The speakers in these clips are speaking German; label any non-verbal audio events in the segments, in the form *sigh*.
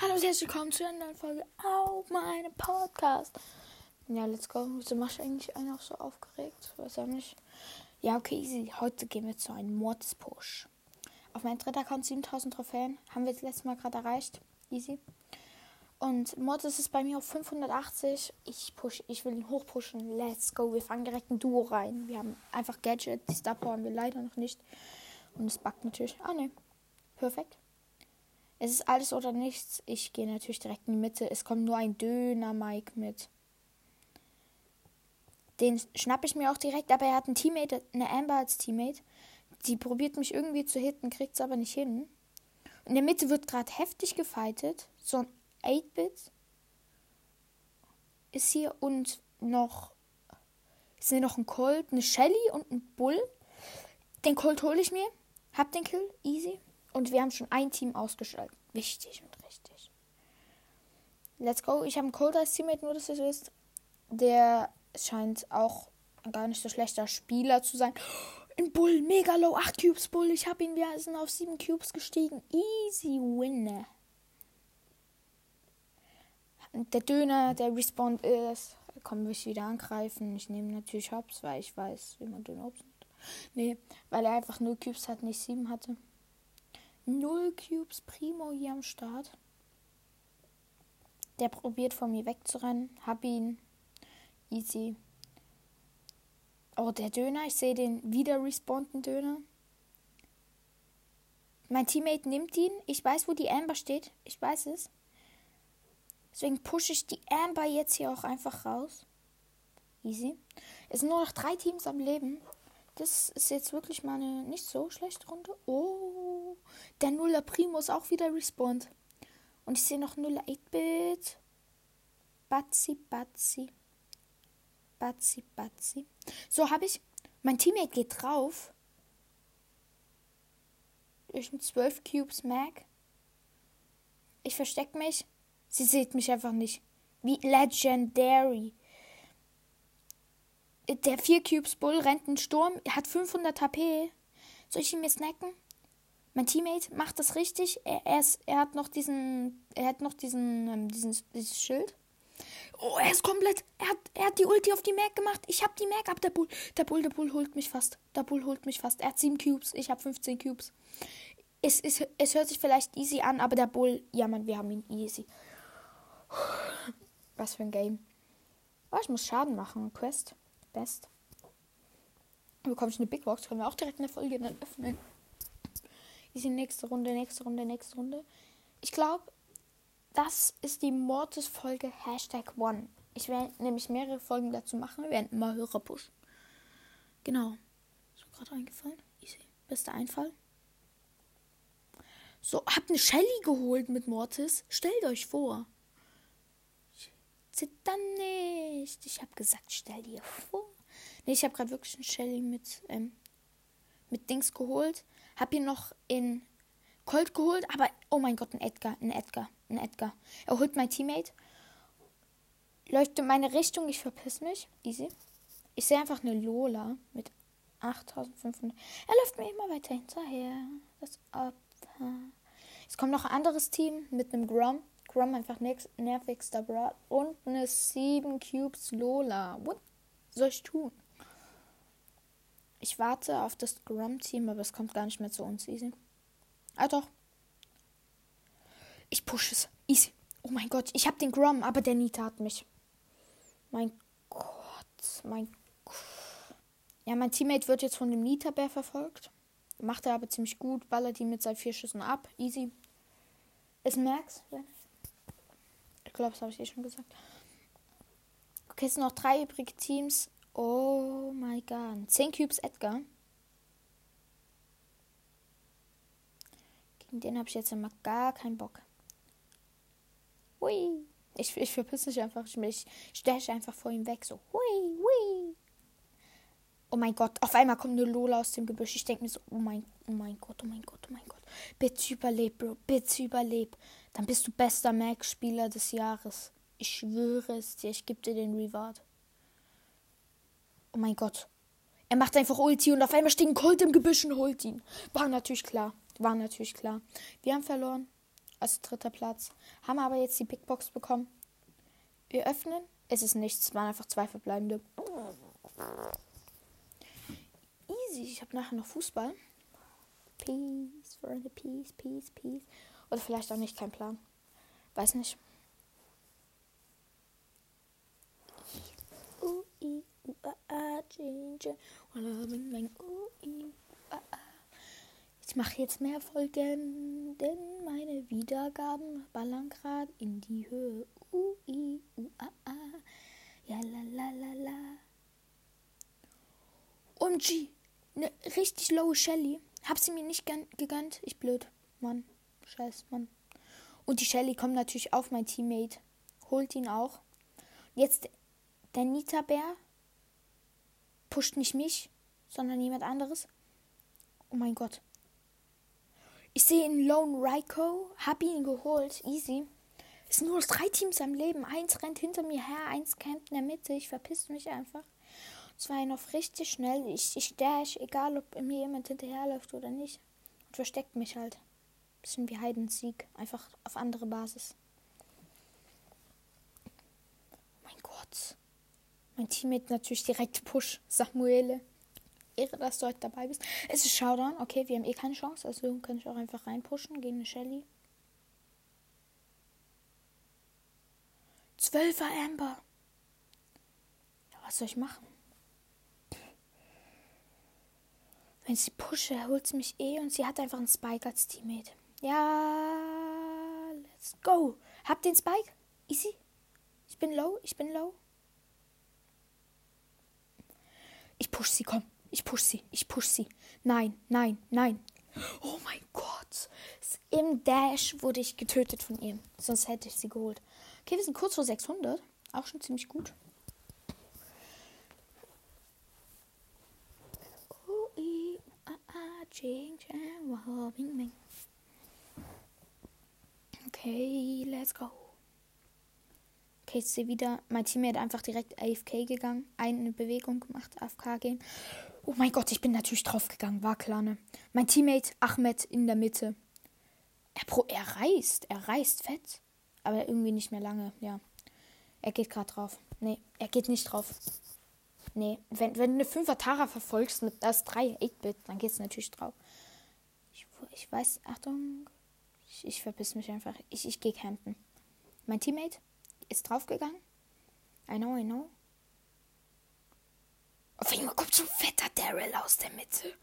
Hallo und herzlich willkommen zu einer neuen Folge auf meinem Podcast. Ja, let's go. Wieso machst du eigentlich einen auch so aufgeregt? Weiß auch nicht. Ja, okay, easy. Heute gehen wir zu einem Mords-Push. Auf meinem dritten Account 7000 Trophäen. Haben wir das letzte Mal gerade erreicht. Easy. Und Mortis ist bei mir auf 580. Ich push, ich will ihn hochpushen. Let's go. Wir fangen direkt ein Duo rein. Wir haben einfach Gadget. Die Star haben wir leider noch nicht. Und es backt natürlich. Ah, ne. Perfekt. Es ist alles oder nichts. Ich gehe natürlich direkt in die Mitte. Es kommt nur ein Döner Mike mit. Den schnappe ich mir auch direkt, aber er hat einen Teammate, eine Amber als Teammate. Die probiert mich irgendwie zu hitten, kriegt es aber nicht hin. In der Mitte wird gerade heftig gefightet. So ein 8-Bit ist hier und noch ist hier noch ein Colt, eine Shelly und ein Bull. Den Colt hole ich mir. Hab den Kill, easy. Und wir haben schon ein Team ausgeschaltet. Wichtig und richtig. Let's go. Ich habe einen Colt als Teammate, nur dass ihr wisst. Der scheint auch gar nicht so schlechter Spieler zu sein. Ein Bull, mega low, 8 Cubes Bull. Ich habe ihn, wir sind auf 7 Cubes gestiegen. Easy Winner der Döner, der respawned ist, kann mich wieder angreifen. Ich nehme natürlich Hops, weil ich weiß, wie man Döner Hops nimmt. Nee, weil er einfach 0 Cubes hat, nicht 7 hatte. 0 Cubes Primo hier am Start. Der probiert von mir wegzurennen. Hab ihn. Easy. Oh, der Döner. Ich sehe den wieder respawnten Döner. Mein Teammate nimmt ihn. Ich weiß, wo die Amber steht. Ich weiß es. Deswegen pushe ich die Amber jetzt hier auch einfach raus. Easy. Es sind nur noch drei Teams am Leben. Das ist jetzt wirklich mal eine nicht so schlechte Runde. Oh, der Nuller Primo ist auch wieder respawned. Und ich sehe noch Nuller 8-Bit. Batzi, Batzi. Batzi, Batzi. So habe ich. Mein Teammate geht drauf. Durch ein 12 Cubes Mag. Ich verstecke mich. Sie sieht mich einfach nicht. Wie legendary. Der 4 Cubes Bull rennt einen Sturm, er hat 500 HP. Soll ich ihn mir snacken? Mein Teammate macht das richtig. Er, er, ist, er hat noch diesen, er hat noch diesen, ähm, diesen, dieses Schild. Oh, er ist komplett, er hat, er hat die Ulti auf die Mac gemacht. Ich hab die Mac ab, der Bull. Der Bull, der Bull holt mich fast. Der Bull holt mich fast. Er hat 7 Cubes, ich habe 15 Cubes. Es, es, es hört sich vielleicht easy an, aber der Bull, ja man, wir haben ihn easy. Was für ein Game. Oh, ich muss Schaden machen. Quest. Best. Bekomme ich eine Big Box, können wir auch direkt eine Folge dann öffnen. Ist die nächste Runde, nächste Runde, nächste Runde. Ich glaube, das ist die Mortis-Folge Hashtag One. Ich werde nämlich mehrere Folgen dazu machen. Wir werden immer höher pushen. Genau. So gerade eingefallen. Easy. Bester Einfall. So, habt eine Shelly geholt mit Mortis. Stellt euch vor. Zitter nicht. Ich habe gesagt, stell dir vor. Nee, ich habe gerade wirklich einen Shelly mit, ähm, mit Dings geholt. Hab ihn noch in Colt geholt, aber oh mein Gott, ein Edgar, ein Edgar, ein Edgar. Er holt mein Teammate. In meine Richtung, ich verpiss mich. Easy. Ich sehe einfach eine Lola mit 8500. Er läuft mir immer weiter hinterher. Das Opfer. Es kommt noch ein anderes Team mit einem Grom. Grom einfach nervigster Brat und eine 7 Cubes Lola. What soll ich tun? Ich warte auf das Grom-Team, aber es kommt gar nicht mehr zu uns. Easy. Ah doch. Ich push es. Easy. Oh mein Gott, ich hab den Grom, aber der Nita hat mich. Mein Gott, mein Gott. Ja, mein Teammate wird jetzt von dem Nita-Bär verfolgt. Macht er aber ziemlich gut, ballert ihn mit seinen vier Schüssen ab. Easy. Ist Max, wenn glaube, das habe ich eh schon gesagt. Okay, es sind noch drei übrige Teams. Oh my god. 10 Cubes Edgar. Gegen den habe ich jetzt immer gar keinen Bock. Hui. Ich, ich verpisse mich einfach. Ich, ich steche einfach vor ihm weg. So. Hui, hui. Oh mein Gott. Auf einmal kommt eine Lola aus dem Gebüsch. Ich denke mir so, oh mein, oh mein Gott, oh mein Gott, oh mein Gott. Bitte überleb, Bro. Bitte überleb. Dann bist du bester Mac-Spieler des Jahres. Ich schwöre es dir, ich gebe dir den Reward. Oh mein Gott. Er macht einfach Ulti und auf einmal steht ein Colt im Gebüsch und holt ihn. War natürlich klar. War natürlich klar. Wir haben verloren. Also dritter Platz. Haben aber jetzt die Big Box bekommen. Wir öffnen. Es ist nichts. Es waren einfach zwei verbleibende. Easy. Ich habe nachher noch Fußball. Peace, Freunde. Peace, peace, peace. Oder vielleicht auch nicht. Kein Plan. Weiß nicht. Ich mache jetzt mehr Folgen, denn meine Wiedergaben ballern gerade in die Höhe. Ui, ua. Ja, la, la, la, la. OMG, ne richtig low Shelly. Hab sie mir nicht gegönnt. Ich blöd. Mann. Scheiß, Mann. Und die Shelly kommt natürlich auf mein Teammate. Holt ihn auch. Jetzt der Nita-Bär pusht nicht mich, sondern jemand anderes. Oh mein Gott. Ich sehe einen Lone Raiko, hab ihn geholt, easy. Es sind nur drei Teams am Leben. Eins rennt hinter mir her, eins campt in der Mitte. Ich verpiss mich einfach. Zwar noch richtig schnell. Ich, ich dash, egal ob mir jemand hinterherläuft oder nicht. Und versteckt mich halt. Bisschen wie Heidensieg. Einfach auf andere Basis. Oh mein Gott. Mein Teammate natürlich direkt Push. Samuele. Ehre, dass du heute dabei bist. Es ist Showdown. Okay, wir haben eh keine Chance. Also kann ich auch einfach reinpushen gegen eine Shelly. Zwölfer Amber. Ja, was soll ich machen? Wenn sie pushe, holt sie mich eh und sie hat einfach einen Spike als Teammate. Ja, let's go. Habt den Spike? Easy. Ich bin low, ich bin low. Ich push sie, komm. Ich push sie, ich push sie. Nein, nein, nein. Oh mein Gott. Im Dash wurde ich getötet von ihm. Sonst hätte ich sie geholt. Okay, wir sind kurz vor 600. Auch schon ziemlich gut. Okay, let's go. Sehe wieder, mein Teammate einfach direkt AFK gegangen, eine Bewegung gemacht, AFK gehen. Oh mein Gott, ich bin natürlich draufgegangen, war klar, ne? Mein Teammate Ahmed in der Mitte. Er, pro, er reißt, er reißt fett. Aber irgendwie nicht mehr lange, ja. Er geht gerade drauf. Nee, er geht nicht drauf. Nee, wenn, wenn du eine 5er Tara verfolgst mit das 3 8-Bit, dann geht's natürlich drauf. Ich, ich weiß, Achtung. Ich, ich verpiss mich einfach. Ich, ich gehe campen. Mein Teammate ist draufgegangen. I know, I know. Auf einmal kommt so ein fetter Daryl aus der Mitte.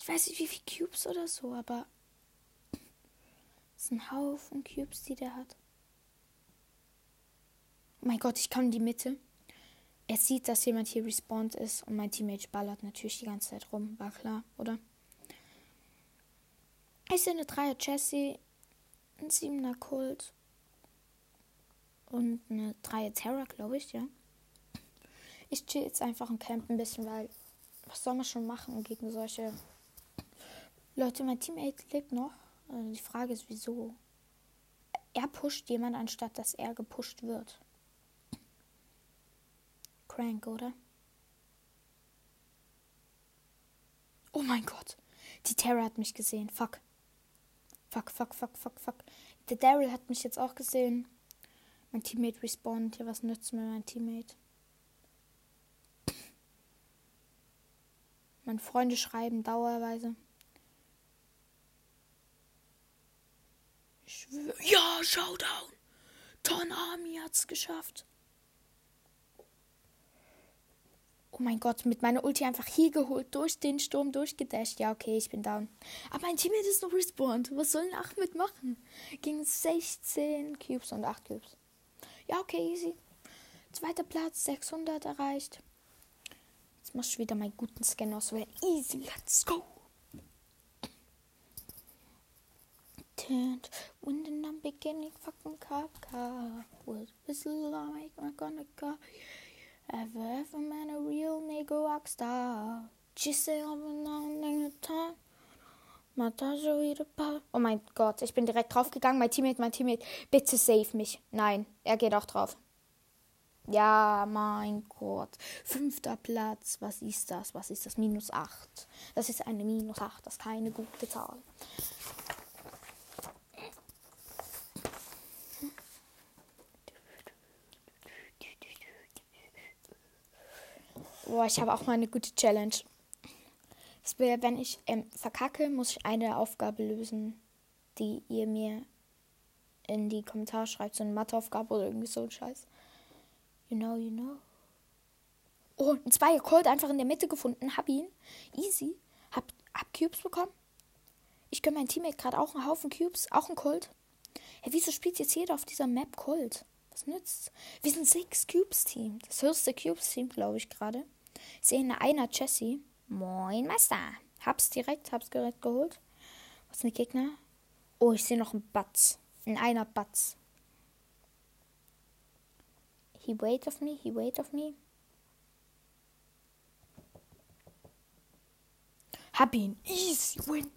Ich weiß nicht, wie viele Cubes oder so, aber. Es sind ein Haufen Cubes, die der hat. Oh mein Gott, ich kann in die Mitte. Er sieht, dass jemand hier respawned ist und mein Teammate ballert natürlich die ganze Zeit rum. War klar, oder? Ich sehe eine 3er Jessie, ein 7er Kult und eine 3er Terra, glaube ich, ja. Ich chill jetzt einfach und camp ein bisschen, weil was soll man schon machen gegen solche Leute? Mein Teammate lebt noch. Also die Frage ist, wieso? Er pusht jemand, anstatt dass er gepusht wird. Crank, oder? Oh mein Gott. Die Terra hat mich gesehen. Fuck. Fuck, fuck, fuck, fuck, fuck. Der Daryl hat mich jetzt auch gesehen. Mein Teammate respawnt. Ja, was nützt mir mein Teammate? Meine Freunde schreiben dauerweise. Ja, Showdown. Ton Army hat's geschafft. Oh mein Gott, mit meiner Ulti einfach hier geholt, durch den Sturm durchgedasht. Ja, okay, ich bin down. Aber mein Teammate ist noch respawned. Was soll ein Achmed machen? Gegen 16 Cubes und 8 Cubes. Ja, okay, easy. Zweiter Platz, 600 erreicht. Jetzt mach ich wieder meinen guten Scan auswählen. Easy, let's go. Turned when I'm beginning fucking car car. Was like? I'm gonna go. Ever ever man a real nigga rockstar. Just say I'm not time. Montage wieder Oh mein Gott, ich bin direkt drauf gegangen. Mein Teammate, mein Teammate, bitte save mich. Nein, er geht auch drauf. Ja, mein Gott. Fünfter Platz. Was ist das? Was ist das? Minus 8. Das ist eine Minus 8. Das ist keine gute Zahl. Boah, ich habe auch mal eine gute Challenge. Das wäre, wenn ich ähm, verkacke, muss ich eine Aufgabe lösen, die ihr mir in die Kommentare schreibt. So eine Matheaufgabe oder irgendwie so ein Scheiß. You know, you know. Oh, ein Zweier Cold einfach in der Mitte gefunden. Hab ihn. Easy. Hab, hab Cubes bekommen. Ich gönne mein Teammate gerade auch einen Haufen Cubes. Auch ein Cold. Hey, wieso spielt jetzt jeder auf dieser Map Cold? Was nützt? Wir sind sechs Cubes Team. Das höchste Cubes Team, glaube ich gerade. Ich sehe eine einer Jessie. Moin Meister. Hab's direkt, hab's direkt geholt. Was sind die Gegner? Oh, ich sehe noch einen Batz. In einer Batz. He wait of me, he wait of me. Hab ihn. Easy win.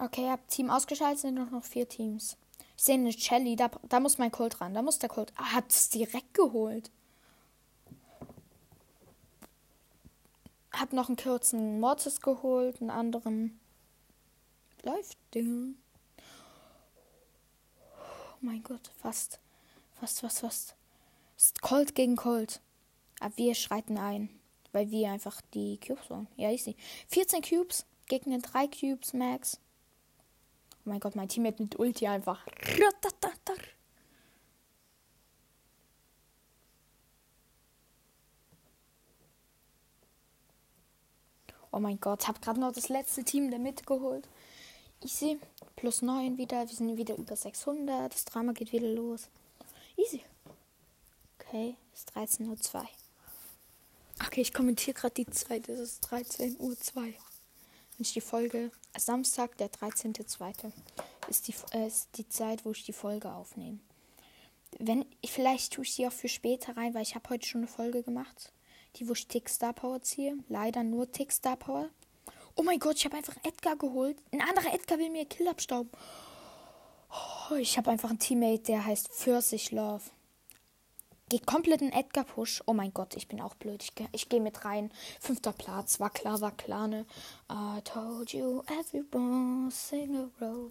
Okay, hab Team ausgeschaltet, sind noch, vier Teams. Ich sehe eine Shelly, da, da muss mein Colt ran. Da muss der Colt. Ah, hat es direkt geholt. Hab noch einen kurzen Mortis geholt, einen anderen. Läuft, Dinge. Oh mein Gott, fast. Fast, fast, fast. Ist Colt gegen Colt. Aber wir schreiten ein. Weil wir einfach die Cubes wollen. Ja, ich sehe. 14 Cubes gegen den 3 Cubes Max. Oh mein Gott, mein Team hat mit Ulti einfach. Oh mein Gott, hab gerade noch das letzte Team der Mitte geholt. Easy. Plus 9 wieder. Wir sind wieder über 600. Das Drama geht wieder los. Easy. Okay, ist 13.02 Uhr. Okay, ich kommentiere gerade die Zeit. Es ist 13.02 Uhr ich die Folge, Samstag, der 13.2. Ist die, äh, ist die Zeit, wo ich die Folge aufnehme. Wenn, vielleicht tue ich sie auch für später rein, weil ich habe heute schon eine Folge gemacht. Die, wo ich Tick Star Power ziehe. Leider nur Tick Star Power. Oh mein Gott, ich habe einfach Edgar geholt. Ein anderer Edgar will mir Kill abstauben. Oh, ich habe einfach einen Teammate, der heißt Pfirsich Love. Geht komplett in Edgar Push. Oh mein Gott, ich bin auch blöd. Ich, ich gehe mit rein. Fünfter Platz. War klar, war klar, ne? I told you everyone sing a row.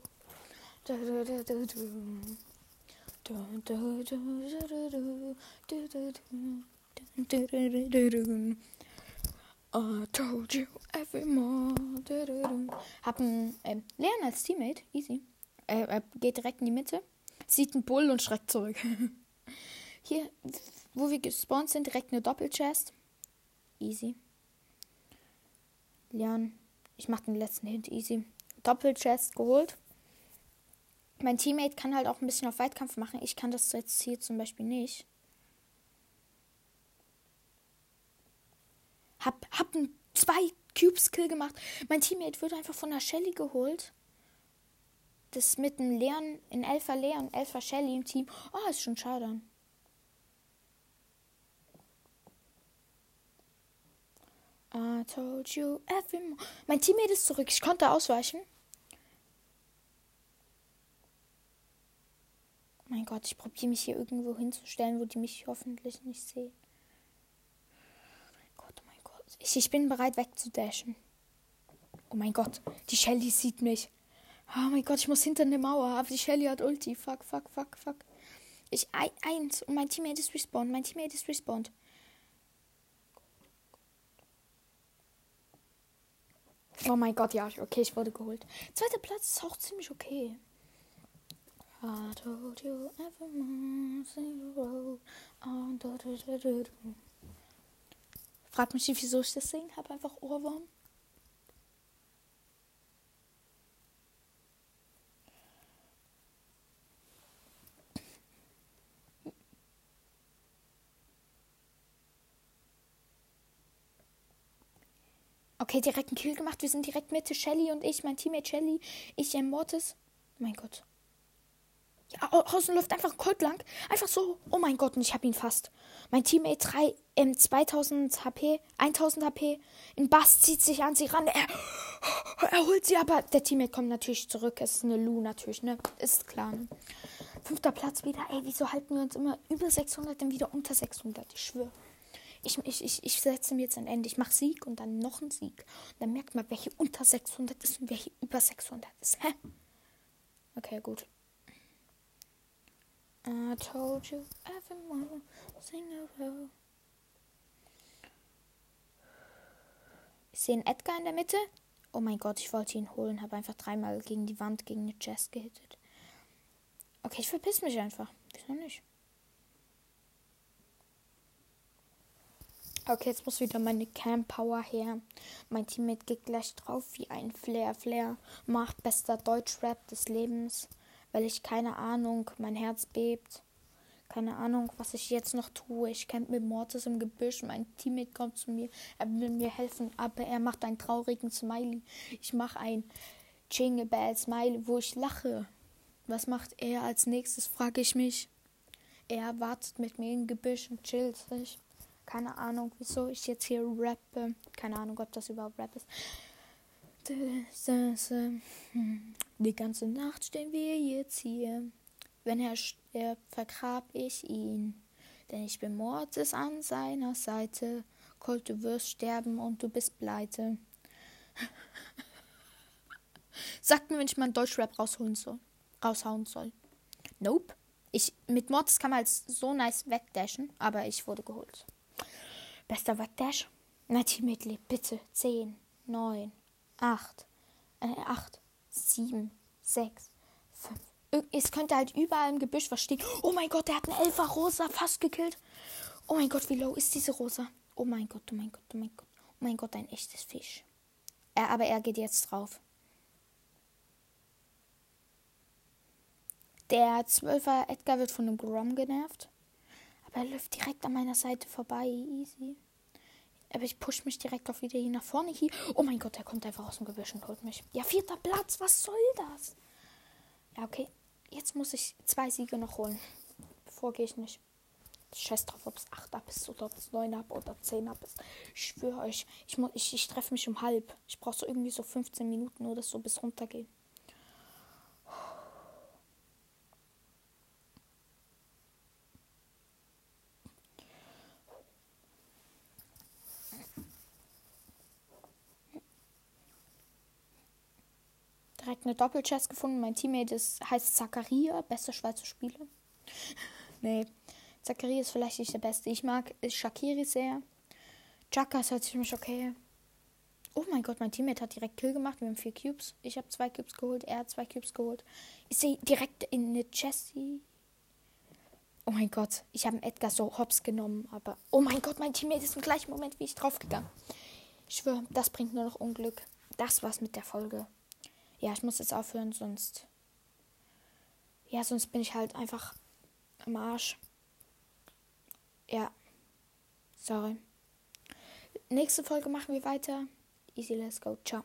I told you everyone. Hab einen ähm, Leon als Teammate. Easy. Er, er geht direkt in die Mitte. Sieht einen Bull und schreckt zurück. Hier, wo wir gespawnt sind, direkt eine Doppelchest. Easy. Leon, ich mach den letzten Hint easy. Doppelchest geholt. Mein Teammate kann halt auch ein bisschen auf Weitkampf machen. Ich kann das jetzt hier zum Beispiel nicht. Hab, hab ein zwei Cubes Kill gemacht. Mein Teammate wird einfach von der Shelly geholt. Das mit dem Leon in Elfer Leon, Elfer Shelly im Team. Oh, ist schon schade. I told you every Mein Teammate ist zurück. Ich konnte ausweichen. Mein Gott, ich probiere mich hier irgendwo hinzustellen, wo die mich hoffentlich nicht sehen. Mein Gott, oh mein Gott. Ich, ich bin bereit wegzudashen. Oh mein Gott, die Shelly sieht mich. Oh mein Gott, ich muss hinter eine Mauer. Aber die Shelly hat Ulti. Fuck, fuck, fuck, fuck. Ich, eins. Und mein Teammate ist respawned. Mein Teammate ist respawned. Oh mein Gott, ja, okay, ich wurde geholt. Zweiter Platz ist auch ziemlich okay. I told you Frag mich nicht, wieso ich das singe. Hab einfach Ohrwurm. Okay, direkt einen Kill gemacht. Wir sind direkt Mitte. Shelly und ich, mein Teammate Shelly. Ich, ähm, Mortis. Mein Gott. Außen läuft einfach ein Colt lang. Einfach so. Oh mein Gott, und ich hab ihn fast. Mein Teammate 3, ähm, 2000 HP, 1000 HP. Ein Bass zieht sich an sie ran. Er, er holt sie, aber der Teammate kommt natürlich zurück. Es ist eine Lu natürlich, ne? Ist klar. Ne? Fünfter Platz wieder. Ey, wieso halten wir uns immer über 600, dann wieder unter 600? Ich schwöre. Ich, ich, ich, ich setze mir jetzt ein Ende. Ich mache Sieg und dann noch ein Sieg. Und dann merkt man, welche unter 600 ist und welche über 600 ist. Hä? Okay, gut. I told you everyone sing a row. Ich sehe einen Edgar in der Mitte. Oh mein Gott, ich wollte ihn holen, habe einfach dreimal gegen die Wand, gegen eine Chest gehittet. Okay, ich verpiss mich einfach. Wieso nicht? Okay, jetzt muss wieder meine Camp Power her. Mein Teammate geht gleich drauf wie ein Flair. Flair macht bester Deutschrap des Lebens weil ich keine Ahnung, mein Herz bebt. Keine Ahnung, was ich jetzt noch tue. Ich kämpfe mit Mortis im Gebüsch. Mein Teammate kommt zu mir. Er will mir helfen, aber er macht einen traurigen Smiley. Ich mache ein Jingle Bell Smiley, wo ich lache. Was macht er als nächstes, frage ich mich. Er wartet mit mir im Gebüsch und chillt sich. Keine Ahnung, wieso ich jetzt hier rappe. Keine Ahnung, ob das überhaupt Rap ist. Die ganze Nacht stehen wir jetzt hier. Wenn er stirbt, vergrab ich ihn. Denn ich bin Mordes an seiner Seite. Colt, du wirst sterben und du bist pleite. *laughs* Sagt mir, wenn ich meinen Deutschrap rausholen soll, raushauen soll. Nope. Ich, mit Mordes kann man halt so nice wegdashen, aber ich wurde geholt. Bester Wegdash? Na, Teammate, bitte. 10, 9, 8, äh, 8, 7, 6, 5. Es könnte halt überall im Gebüsch was stehen. Oh mein Gott, der hat eine Elfer Rosa fast gekillt. Oh mein Gott, wie low ist diese Rosa? Oh mein Gott, oh mein Gott, oh mein Gott. Oh mein Gott, ein echtes Fisch. Er, aber er geht jetzt drauf. Der 12er Edgar wird von einem Grom genervt. Aber er läuft direkt an meiner Seite vorbei. Easy. Aber ich push mich direkt auf wieder hier nach vorne hier. Oh mein Gott, er kommt einfach aus dem Gebüsch und holt mich. Ja, vierter Platz. Was soll das? Ja, okay. Jetzt muss ich zwei Siege noch holen. Bevor gehe ich nicht. Scheiß drauf, ob es 8 ab ist oder ob es 9 ab oder 10 ab ist. Ich schwöre euch, ich, ich, ich treffe mich um halb. Ich brauche so irgendwie so 15 Minuten oder so bis runtergehen. Eine Doppelchest gefunden. Mein Teammate ist, heißt Zakaria, bester Schweizer Spieler. *laughs* nee, Zakaria ist vielleicht nicht der beste. Ich mag Shakiri sehr. Chaka ist halt ziemlich okay. Oh mein Gott, mein Teammate hat direkt Kill gemacht. Wir haben vier Cubes. Ich habe zwei Cubes geholt. Er hat zwei Cubes geholt. Ich sehe direkt in eine Jessie. Oh mein Gott, ich habe Edgar so hops genommen, aber oh mein Gott, mein Teammate ist im gleichen Moment wie ich draufgegangen. Ich schwöre, das bringt nur noch Unglück. Das war's mit der Folge ja, ich muss jetzt aufhören, sonst. Ja, sonst bin ich halt einfach am Arsch. Ja. Sorry. Nächste Folge machen wir weiter. Easy, let's go. Ciao.